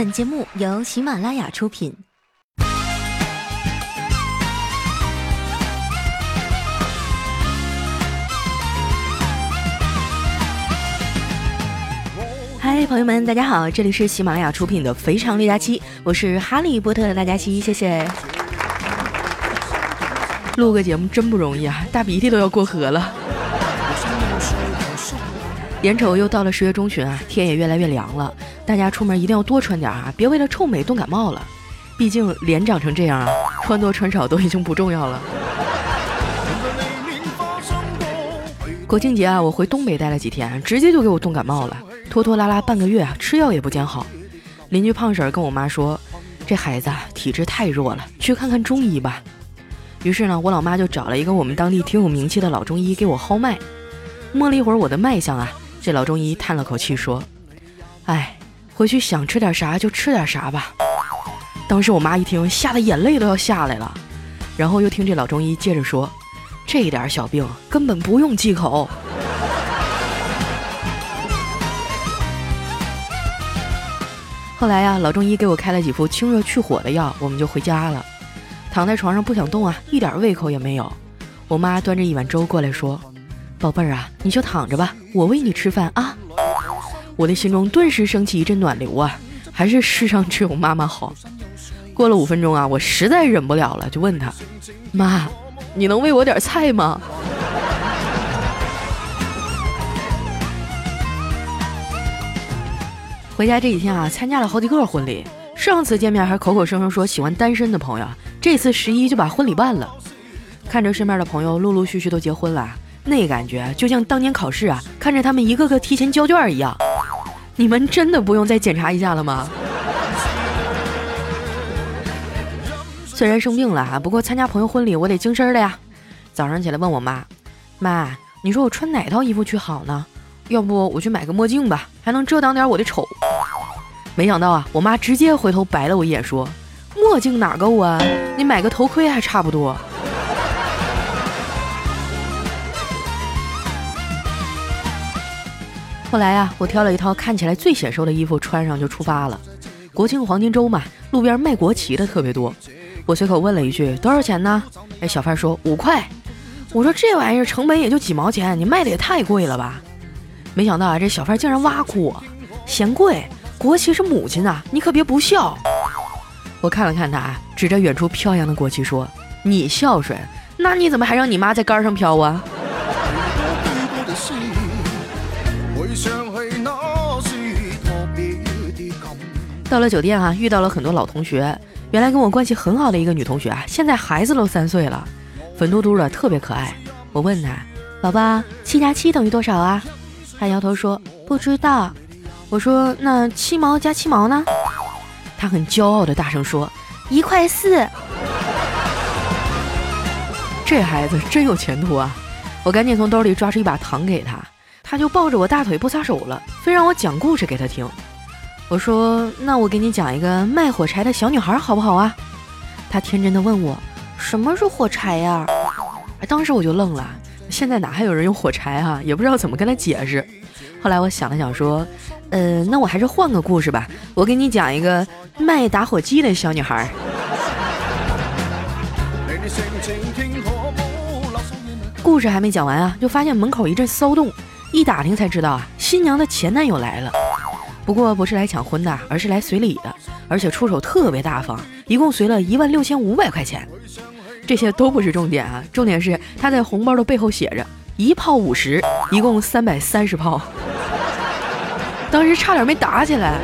本节目由喜马拉雅出品。嗨，朋友们，大家好，这里是喜马拉雅出品的《肥肠六加七》，我是哈利波特的大家七，谢谢。录个节目真不容易啊，大鼻涕都要过河了。眼瞅又到了十月中旬啊，天也越来越凉了，大家出门一定要多穿点啊，别为了臭美冻感冒了。毕竟脸长成这样啊，穿多穿少都已经不重要了。国庆节啊，我回东北待了几天，直接就给我冻感冒了，拖拖拉拉半个月啊，吃药也不见好。邻居胖婶儿跟我妈说，这孩子体质太弱了，去看看中医吧。于是呢，我老妈就找了一个我们当地挺有名气的老中医给我号脉，摸了一会儿我的脉象啊。这老中医叹了口气说：“哎，回去想吃点啥就吃点啥吧。”当时我妈一听，吓得眼泪都要下来了。然后又听这老中医接着说：“这一点小病根本不用忌口。”后来呀，老中医给我开了几副清热去火的药，我们就回家了。躺在床上不想动啊，一点胃口也没有。我妈端着一碗粥过来说。宝贝儿啊，你就躺着吧，我喂你吃饭啊！我的心中顿时升起一阵暖流啊，还是世上只有妈妈好。过了五分钟啊，我实在忍不了了，就问他：“妈，你能喂我点菜吗？” 回家这几天啊，参加了好几个婚礼，上次见面还口口声声说喜欢单身的朋友，这次十一就把婚礼办了。看着身边的朋友陆陆续续都结婚了。那感觉就像当年考试啊，看着他们一个个提前交卷一样。你们真的不用再检查一下了吗？虽然生病了啊，不过参加朋友婚礼我得精神的呀。早上起来问我妈：“妈，你说我穿哪套衣服去好呢？要不我去买个墨镜吧，还能遮挡点我的丑。”没想到啊，我妈直接回头白了我一眼，说：“墨镜哪够啊？你买个头盔还差不多。”后来啊，我挑了一套看起来最显瘦的衣服穿上就出发了。国庆黄金周嘛，路边卖国旗的特别多。我随口问了一句：“多少钱呢？”哎，小贩说五块。我说这玩意儿成本也就几毛钱，你卖的也太贵了吧？没想到啊，这小贩竟然挖苦我，嫌贵。国旗是母亲啊，你可别不孝。我看了看他，指着远处飘扬的国旗说：“你孝顺，那你怎么还让你妈在杆上飘啊？”到了酒店啊，遇到了很多老同学。原来跟我关系很好的一个女同学啊，现在孩子都三岁了，粉嘟嘟的，特别可爱。我问她：“宝宝，七加七等于多少啊？”她摇头说：“不知道。”我说：“那七毛加七毛呢？”她很骄傲的大声说：“一块四。”这孩子真有前途啊！我赶紧从兜里抓出一把糖给她，她就抱着我大腿不撒手了，非让我讲故事给她听。我说：“那我给你讲一个卖火柴的小女孩好不好啊？”她天真的问我：“什么是火柴呀？”当时我就愣了，现在哪还有人用火柴哈？也不知道怎么跟她解释。后来我想了想说：“呃，那我还是换个故事吧，我给你讲一个卖打火机的小女孩。”故事还没讲完啊，就发现门口一阵骚动，一打听才知道啊，新娘的前男友来了。不过不是来抢婚的，而是来随礼的，而且出手特别大方，一共随了一万六千五百块钱。这些都不是重点啊，重点是他在红包的背后写着一炮五十，一共三百三十炮。当时差点没打起来。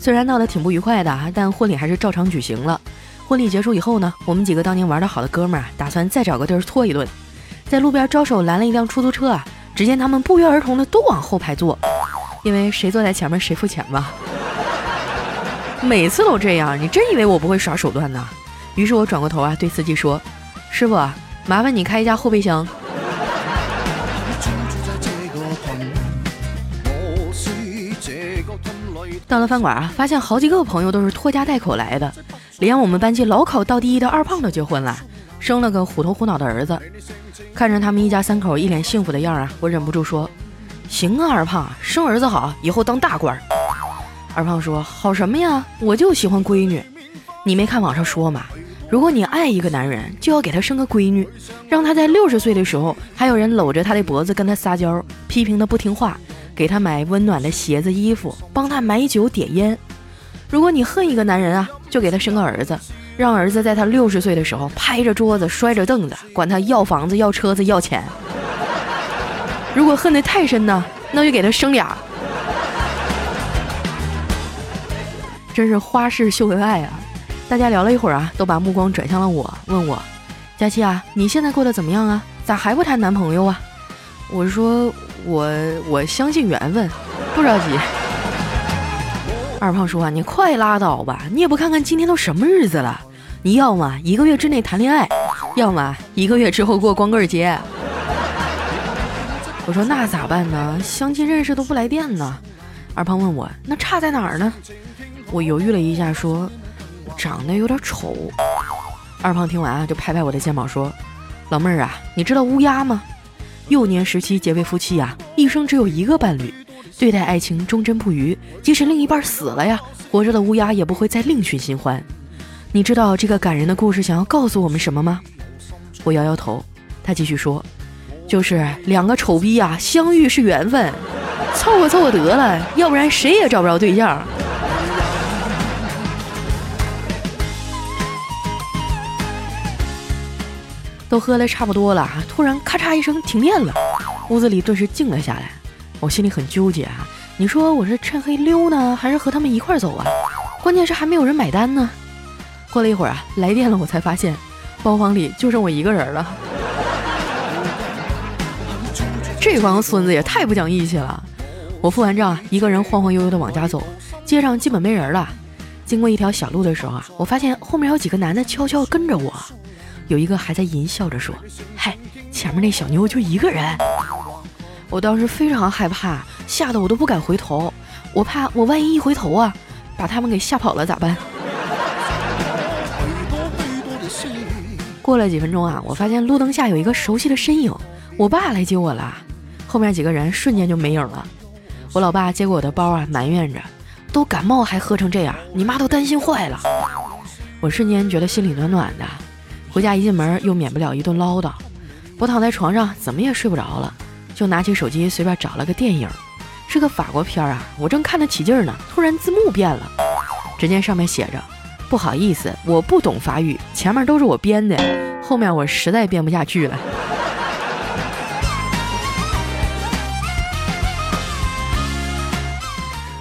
虽然闹得挺不愉快的，但婚礼还是照常举行了。婚礼结束以后呢，我们几个当年玩的好的哥们儿打算再找个地儿搓一顿。在路边招手拦了一辆出租车啊，只见他们不约而同的都往后排坐，因为谁坐在前面谁付钱吧。每次都这样，你真以为我不会耍手段呢？于是我转过头啊，对司机说：“师傅，麻烦你开一下后备箱。”到了饭馆啊，发现好几个朋友都是拖家带口来的，连我们班级老考倒第一的二胖都结婚了。生了个虎头虎脑的儿子。看着他们一家三口一脸幸福的样啊，我忍不住说：“行啊，二胖，生儿子好，以后当大官。”二胖说：“好什么呀？我就喜欢闺女。你没看网上说吗？如果你爱一个男人，就要给他生个闺女，让他在六十岁的时候还有人搂着他的脖子跟他撒娇，批评他不听话，给他买温暖的鞋子衣服，帮他买酒点烟。如果你恨一个男人啊，就给他生个儿子，让儿子在他六十岁的时候拍着桌子摔着凳子，管他要房子要车子要钱。如果恨得太深呢，那就给他生俩。”真是花式秀恩爱啊！大家聊了一会儿啊，都把目光转向了我，问我：“佳期啊，你现在过得怎么样啊？咋还不谈男朋友啊？”我说：“我我相信缘分，不着急。”二胖说：“啊，你快拉倒吧！你也不看看今天都什么日子了？你要么一个月之内谈恋爱，要么一个月之后过光棍节。”我说：“那咋办呢？相亲认识都不来电呢。”二胖问我：“那差在哪儿呢？”我犹豫了一下，说：“长得有点丑。”二胖听完啊，就拍拍我的肩膀说：“老妹儿啊，你知道乌鸦吗？幼年时期结为夫妻啊，一生只有一个伴侣，对待爱情忠贞不渝。即使另一半死了呀，活着的乌鸦也不会再另寻新欢。你知道这个感人的故事想要告诉我们什么吗？”我摇摇头。他继续说：“就是两个丑逼啊，相遇是缘分，凑合凑合得了，要不然谁也找不着对象。”都喝的差不多了，突然咔嚓一声停电了，屋子里顿时静了下来。我心里很纠结啊，你说我是趁黑溜呢，还是和他们一块走啊？关键是还没有人买单呢。过了一会儿啊，来电了，我才发现包房里就剩我一个人了。这帮孙子也太不讲义气了。我付完账，一个人晃晃悠悠的往家走，街上基本没人了。经过一条小路的时候啊，我发现后面有几个男的悄悄跟着我。有一个还在淫笑着说：“嗨，前面那小妞就一个人。”我当时非常害怕，吓得我都不敢回头。我怕我万一一回头啊，把他们给吓跑了咋办？过了几分钟啊，我发现路灯下有一个熟悉的身影，我爸来接我了。后面几个人瞬间就没影了。我老爸接过我的包啊，埋怨着：“都感冒还喝成这样，你妈都担心坏了。”我瞬间觉得心里暖暖的。回家一进门，又免不了一顿唠叨。我躺在床上，怎么也睡不着了，就拿起手机随便找了个电影，是个法国片啊。我正看得起劲呢，突然字幕变了，只见上面写着：“不好意思，我不懂法语，前面都是我编的，后面我实在编不下去了。”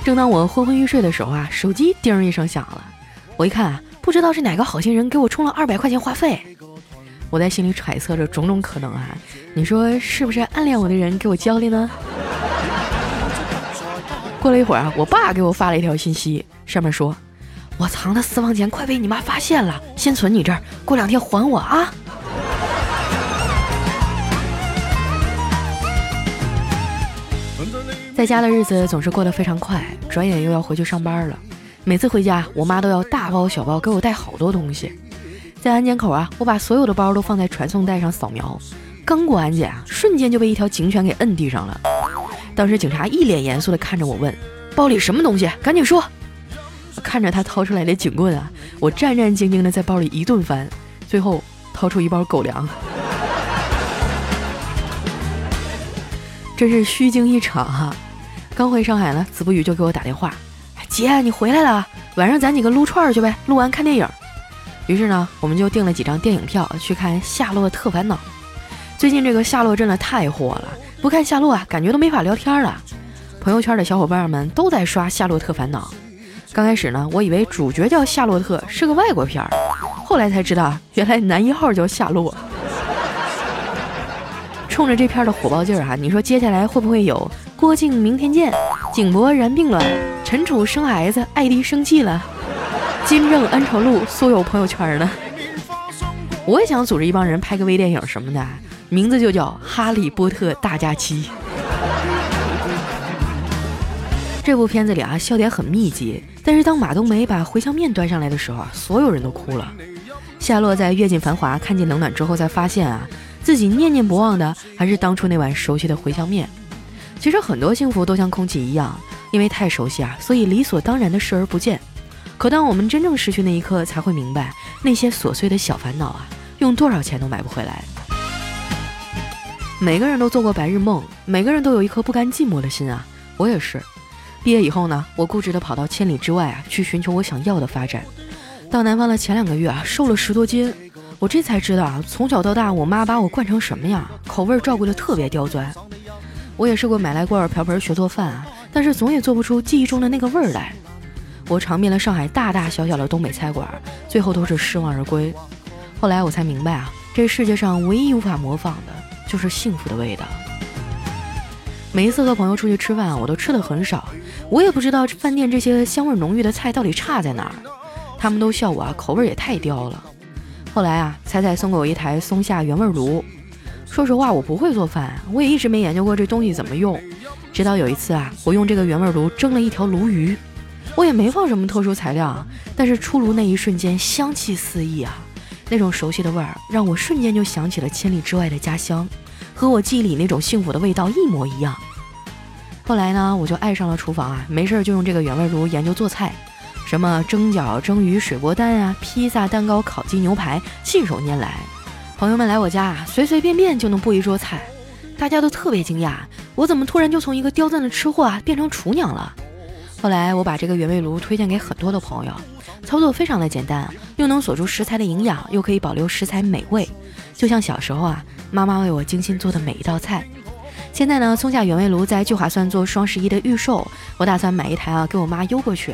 正当我昏昏欲睡的时候啊，手机叮一声响了，我一看。不知道是哪个好心人给我充了二百块钱话费，我在心里揣测着种种可能啊，你说是不是暗恋我的人给我交的呢？过了一会儿啊，我爸给我发了一条信息，上面说：“我藏的私房钱快被你妈发现了，先存你这儿，过两天还我啊。”在家的日子总是过得非常快，转眼又要回去上班了。每次回家，我妈都要大包小包给我带好多东西。在安检口啊，我把所有的包都放在传送带上扫描，刚过安检啊，瞬间就被一条警犬给摁地上了。当时警察一脸严肃地看着我问：“包里什么东西？赶紧说！”看着他掏出来的警棍啊，我战战兢兢的在包里一顿翻，最后掏出一包狗粮。真是虚惊一场哈！刚回上海呢，子不语就给我打电话。姐，你回来了，晚上咱几个撸串去呗，撸完看电影。于是呢，我们就订了几张电影票去看《夏洛特烦恼》。最近这个夏洛真的太火了，不看夏洛啊，感觉都没法聊天了。朋友圈的小伙伴们都在刷《夏洛特烦恼》。刚开始呢，我以为主角叫夏洛特是个外国片儿，后来才知道原来男一号叫夏洛。冲着这片的火爆劲儿哈，你说接下来会不会有郭靖明天见？景博然并卵，陈楚生孩子，艾迪生气了，金正恩仇录苏有朋友圈呢。我也想组织一帮人拍个微电影什么的，名字就叫《哈利波特大假期》。这部片子里啊，笑点很密集，但是当马冬梅把茴香面端上来的时候啊，所有人都哭了。夏洛在阅尽繁华，看见冷暖之后，才发现啊，自己念念不忘的还是当初那碗熟悉的茴香面。其实很多幸福都像空气一样，因为太熟悉啊，所以理所当然的视而不见。可当我们真正失去那一刻，才会明白，那些琐碎的小烦恼啊，用多少钱都买不回来。每个人都做过白日梦，每个人都有一颗不甘寂寞的心啊，我也是。毕业以后呢，我固执地跑到千里之外啊，去寻求我想要的发展。到南方的前两个月啊，瘦了十多斤。我这才知道啊，从小到大，我妈把我惯成什么样，口味照顾得特别刁钻。我也试过买来锅碗瓢盆学做饭啊，但是总也做不出记忆中的那个味儿来。我尝遍了上海大大小小的东北菜馆，最后都是失望而归。后来我才明白啊，这世界上唯一无法模仿的就是幸福的味道。每一次和朋友出去吃饭，我都吃的很少，我也不知道饭店这些香味浓郁的菜到底差在哪儿。他们都笑我啊，口味也太刁了。后来啊，彩彩送给我一台松下原味炉。说实话，我不会做饭，我也一直没研究过这东西怎么用。直到有一次啊，我用这个原味炉蒸了一条鲈鱼，我也没放什么特殊材料，但是出炉那一瞬间香气四溢啊，那种熟悉的味儿让我瞬间就想起了千里之外的家乡，和我记忆里那种幸福的味道一模一样。后来呢，我就爱上了厨房啊，没事儿就用这个原味炉研究做菜。什么蒸饺、蒸鱼、水波蛋啊，披萨、蛋糕、烤鸡、牛排，信手拈来。朋友们来我家啊，随随便便就能布一桌菜，大家都特别惊讶，我怎么突然就从一个刁钻的吃货啊变成厨娘了？后来我把这个原味炉推荐给很多的朋友，操作非常的简单，又能锁住食材的营养，又可以保留食材美味，就像小时候啊妈妈为我精心做的每一道菜。现在呢，松下原味炉在聚划算做双十一的预售，我打算买一台啊给我妈邮过去。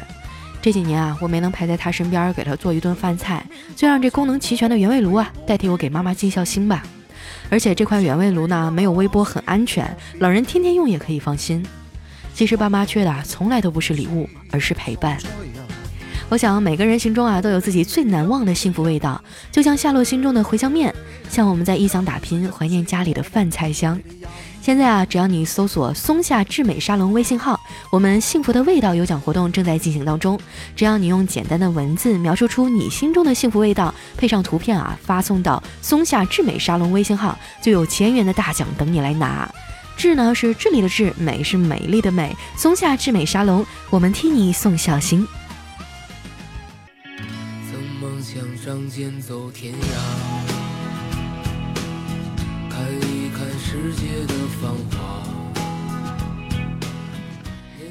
这几年啊，我没能陪在她身边给她做一顿饭菜，就让这功能齐全的原味炉啊代替我给妈妈尽孝心吧。而且这款原味炉呢，没有微波，很安全，老人天天用也可以放心。其实爸妈缺的从来都不是礼物，而是陪伴。我想每个人心中啊都有自己最难忘的幸福味道，就像夏洛心中的茴香面，像我们在异乡打拼，怀念家里的饭菜香。现在啊，只要你搜索“松下智美沙龙”微信号，我们幸福的味道有奖活动正在进行当中。只要你用简单的文字描述出你心中的幸福味道，配上图片啊，发送到“松下智美沙龙”微信号，就有千元的大奖等你来拿。智呢是智力的智，美是美丽的美。松下智美沙龙，我们替你送孝心。仗剑走天涯。看一看世界的繁华。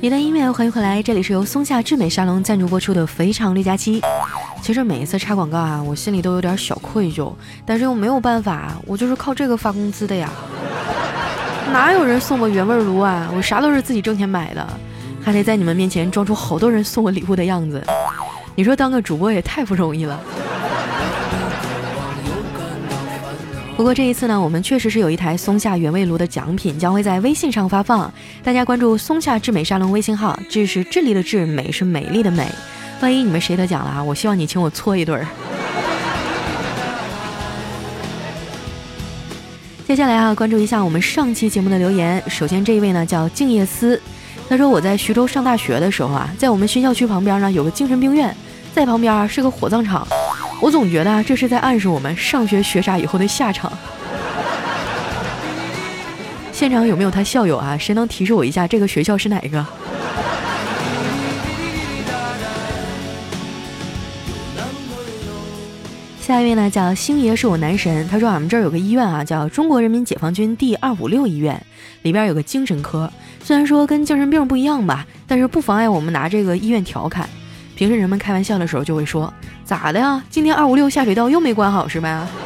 你的音乐，欢迎回来，这里是由松下智美沙龙赞助播出的《非常六加七》。其实每一次插广告啊，我心里都有点小愧疚，但是又没有办法，我就是靠这个发工资的呀。哪有人送我原味炉啊？我啥都是自己挣钱买的，还得在你们面前装出好多人送我礼物的样子。你说当个主播也太不容易了。不过这一次呢，我们确实是有一台松下原味炉的奖品将会在微信上发放，大家关注松下智美沙龙微信号，智是智力的智，美是美丽的美。万一你们谁得奖了啊，我希望你请我搓一顿儿。接下来啊，关注一下我们上期节目的留言。首先这一位呢叫静夜思，他说我在徐州上大学的时候啊，在我们新校区旁边呢有个精神病院，在旁边是个火葬场。我总觉得这是在暗示我们上学学傻以后的下场。现场有没有他校友啊？谁能提示我一下这个学校是哪个？下一位呢，叫星爷是我男神。他说俺们这儿有个医院啊，叫中国人民解放军第二五六医院，里边有个精神科。虽然说跟精神病不一样吧，但是不妨碍我们拿这个医院调侃。平时人们开玩笑的时候就会说：“咋的呀？今天二五六下水道又没关好是吧？”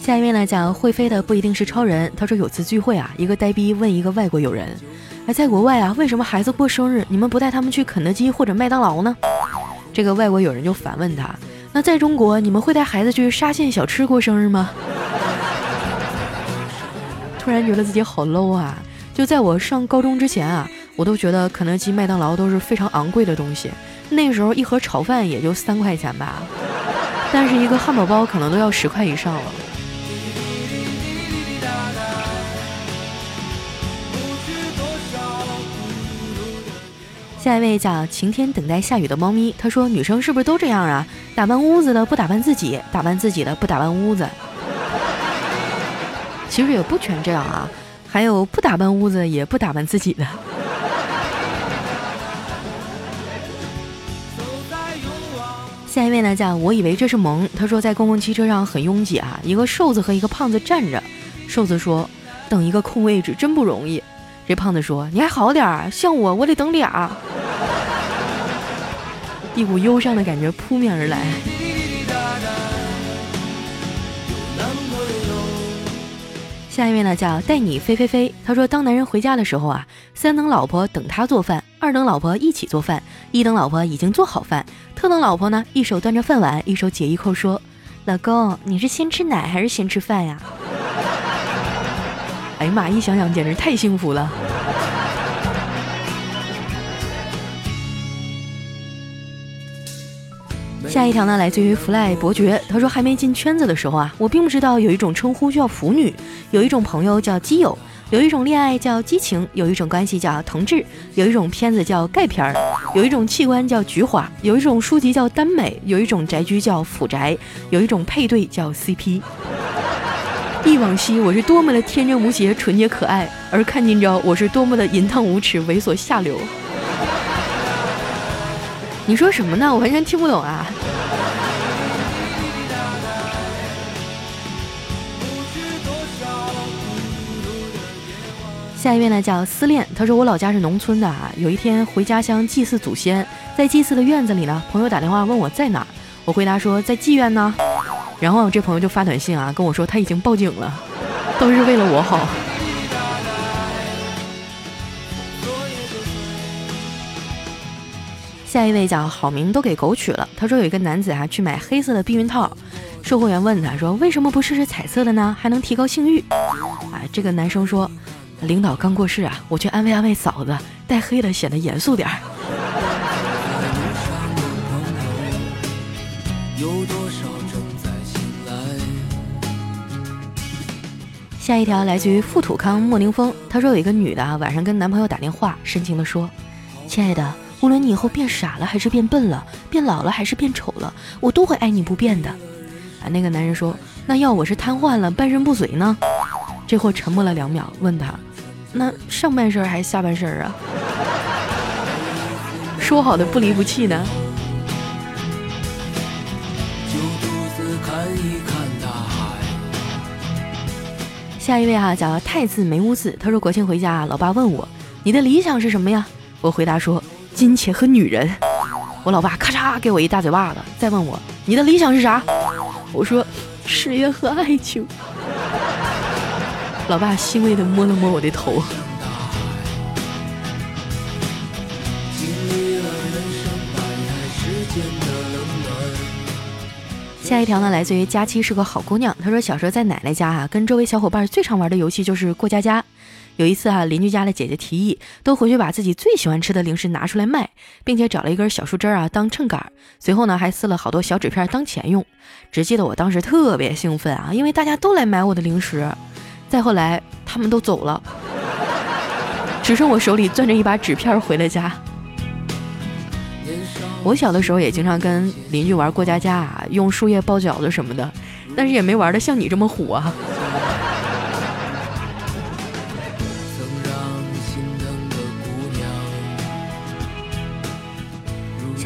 下一位呢，讲会飞的不一定是超人。他说有次聚会啊，一个呆逼问一个外国友人：“哎，在国外啊，为什么孩子过生日你们不带他们去肯德基或者麦当劳呢？”这个外国友人就反问他：“那在中国，你们会带孩子去沙县小吃过生日吗？”突然觉得自己好 low 啊！就在我上高中之前啊，我都觉得肯德基、麦当劳都是非常昂贵的东西。那时候一盒炒饭也就三块钱吧，但是一个汉堡包可能都要十块以上了。下一位叫晴天等待下雨的猫咪，他说女生是不是都这样啊？打扮屋子的不打扮自己，打扮自己的不打扮屋子。其实也不全这样啊，还有不打扮屋子也不打扮自己的。下一位呢，叫我以为这是萌。他说在公共汽车上很拥挤啊，一个瘦子和一个胖子站着。瘦子说：“等一个空位置真不容易。”这胖子说：“你还好点儿，像我，我得等俩。”一股忧伤的感觉扑面而来。下一位呢，叫带你飞飞飞。他说，当男人回家的时候啊，三等老婆等他做饭，二等老婆一起做饭，一等老婆已经做好饭，特等老婆呢，一手端着饭碗，一手解衣扣，说：“老公，你是先吃奶还是先吃饭呀？”哎呀妈，一想想简直太幸福了。下一条呢，来自于 Fly 伯爵。他说，还没进圈子的时候啊，我并不知道有一种称呼叫腐女，有一种朋友叫基友，有一种恋爱叫激情，有一种关系叫同志，有一种片子叫钙片儿，有一种器官叫菊花，有一种书籍叫耽美，有一种宅居叫腐宅，有一种配对叫 CP。忆往昔，我是多么的天真无邪、纯洁可爱；而看今朝，我是多么的淫荡无耻、猥琐下流。你说什么呢？我完全听不懂啊！下一位呢，叫思恋。他说：“我老家是农村的啊，有一天回家乡祭祀祖先，在祭祀的院子里呢，朋友打电话问我在哪，我回答说在妓院呢。然后这朋友就发短信啊跟我说他已经报警了，都是为了我好。”下一位叫好名都给狗取了。他说有一个男子啊去买黑色的避孕套，售货员问他说为什么不试试彩色的呢？还能提高性欲。啊，这个男生说，领导刚过世啊，我去安慰安慰嫂子，戴黑的显得严肃点儿。下一条来自于富土康莫宁峰，他说有一个女的啊晚上跟男朋友打电话，深情的说，亲爱的。无论你以后变傻了还是变笨了，变老了还是变丑了，我都会爱你不变的。啊，那个男人说：“那要我是瘫痪了，半身不遂呢？”这货沉默了两秒，问他：“那上半身还是下半身啊？”说好的不离不弃呢？下一位哈叫太字没污渍，他说国庆回家，老爸问我：“你的理想是什么呀？”我回答说。金钱和女人，我老爸咔嚓给我一大嘴巴子，再问我你的理想是啥？我说事业和爱情。老爸欣慰的摸了摸我的头。下一条呢，来自于佳期是个好姑娘。她说小时候在奶奶家啊，跟周围小伙伴最常玩的游戏就是过家家。有一次啊，邻居家的姐姐提议都回去把自己最喜欢吃的零食拿出来卖，并且找了一根小树枝啊当秤杆，随后呢还撕了好多小纸片当钱用。只记得我当时特别兴奋啊，因为大家都来买我的零食。再后来他们都走了，只剩我手里攥着一把纸片回了家。我小的时候也经常跟邻居玩过家家啊，用树叶包饺子什么的，但是也没玩的像你这么虎啊。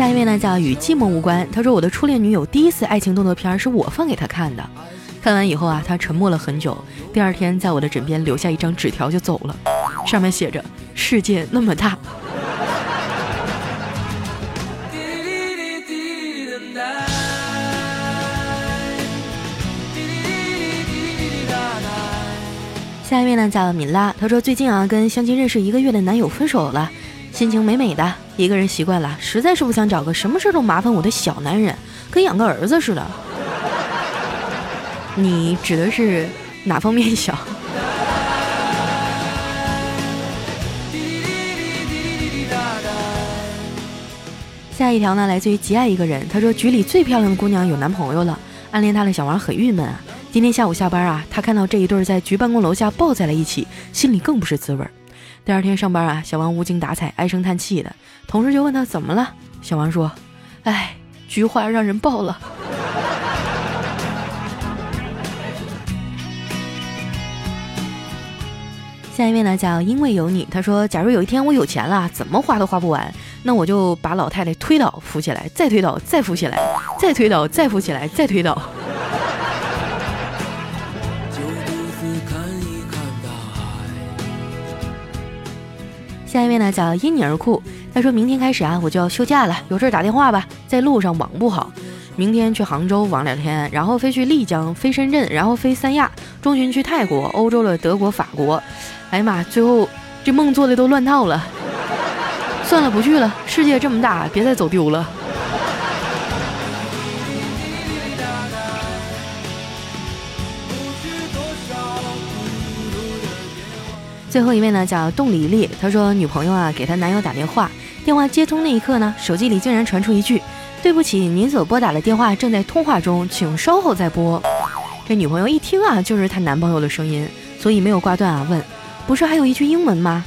下一位呢叫与寂寞无关。他说我的初恋女友第一次爱情动作片是我放给她看的，看完以后啊，她沉默了很久。第二天在我的枕边留下一张纸条就走了，上面写着：“世界那么大。”下一位呢叫敏拉，她说最近啊跟相亲认识一个月的男友分手了。心情美美的，一个人习惯了，实在是不想找个什么事都麻烦我的小男人，跟养个儿子似的。你指的是哪方面小？下一条呢，来自于极爱一个人，他说局里最漂亮的姑娘有男朋友了，暗恋他的小王很郁闷啊。今天下午下班啊，他看到这一对在局办公楼下抱在了一起，心里更不是滋味儿。第二天上班啊，小王无精打采，唉声叹气的。同事就问他怎么了，小王说：“哎，菊花让人抱了。”下一位呢叫因为有你，他说：“假如有一天我有钱了，怎么花都花不完，那我就把老太太推倒扶起来，再推倒再扶起来，再推倒再扶起来，再推倒。”下一位呢叫因你而酷，他说明天开始啊我就要休假了，有事打电话吧，在路上网不好。明天去杭州玩两天，然后飞去丽江，飞深圳，然后飞三亚，中旬去泰国，欧洲了德国、法国。哎呀妈，最后这梦做的都乱套了。算了，不去了。世界这么大，别再走丢了。最后一位呢叫冻梨梨，她说女朋友啊给她男友打电话，电话接通那一刻呢，手机里竟然传出一句。对不起，您所拨打的电话正在通话中，请稍后再拨。这女朋友一听啊，就是她男朋友的声音，所以没有挂断啊。问，不是还有一句英文吗？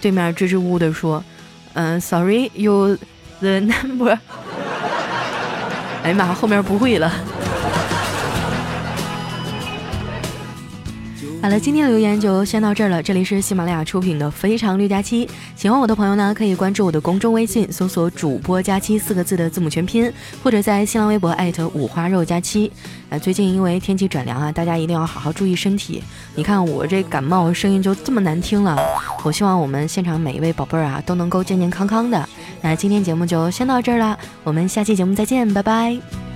对面支支吾吾的说，嗯，Sorry，you the number。哎呀妈，后面不会了。好了，今天的留言就先到这儿了。这里是喜马拉雅出品的《非常六加七》，喜欢我的朋友呢，可以关注我的公众微信，搜索“主播佳期”四个字的字母全拼，或者在新浪微博艾特五花肉佳期。啊，最近因为天气转凉啊，大家一定要好好注意身体。你看我这感冒声音就这么难听了，我希望我们现场每一位宝贝儿啊都能够健健康康的。那今天节目就先到这儿了，我们下期节目再见，拜拜。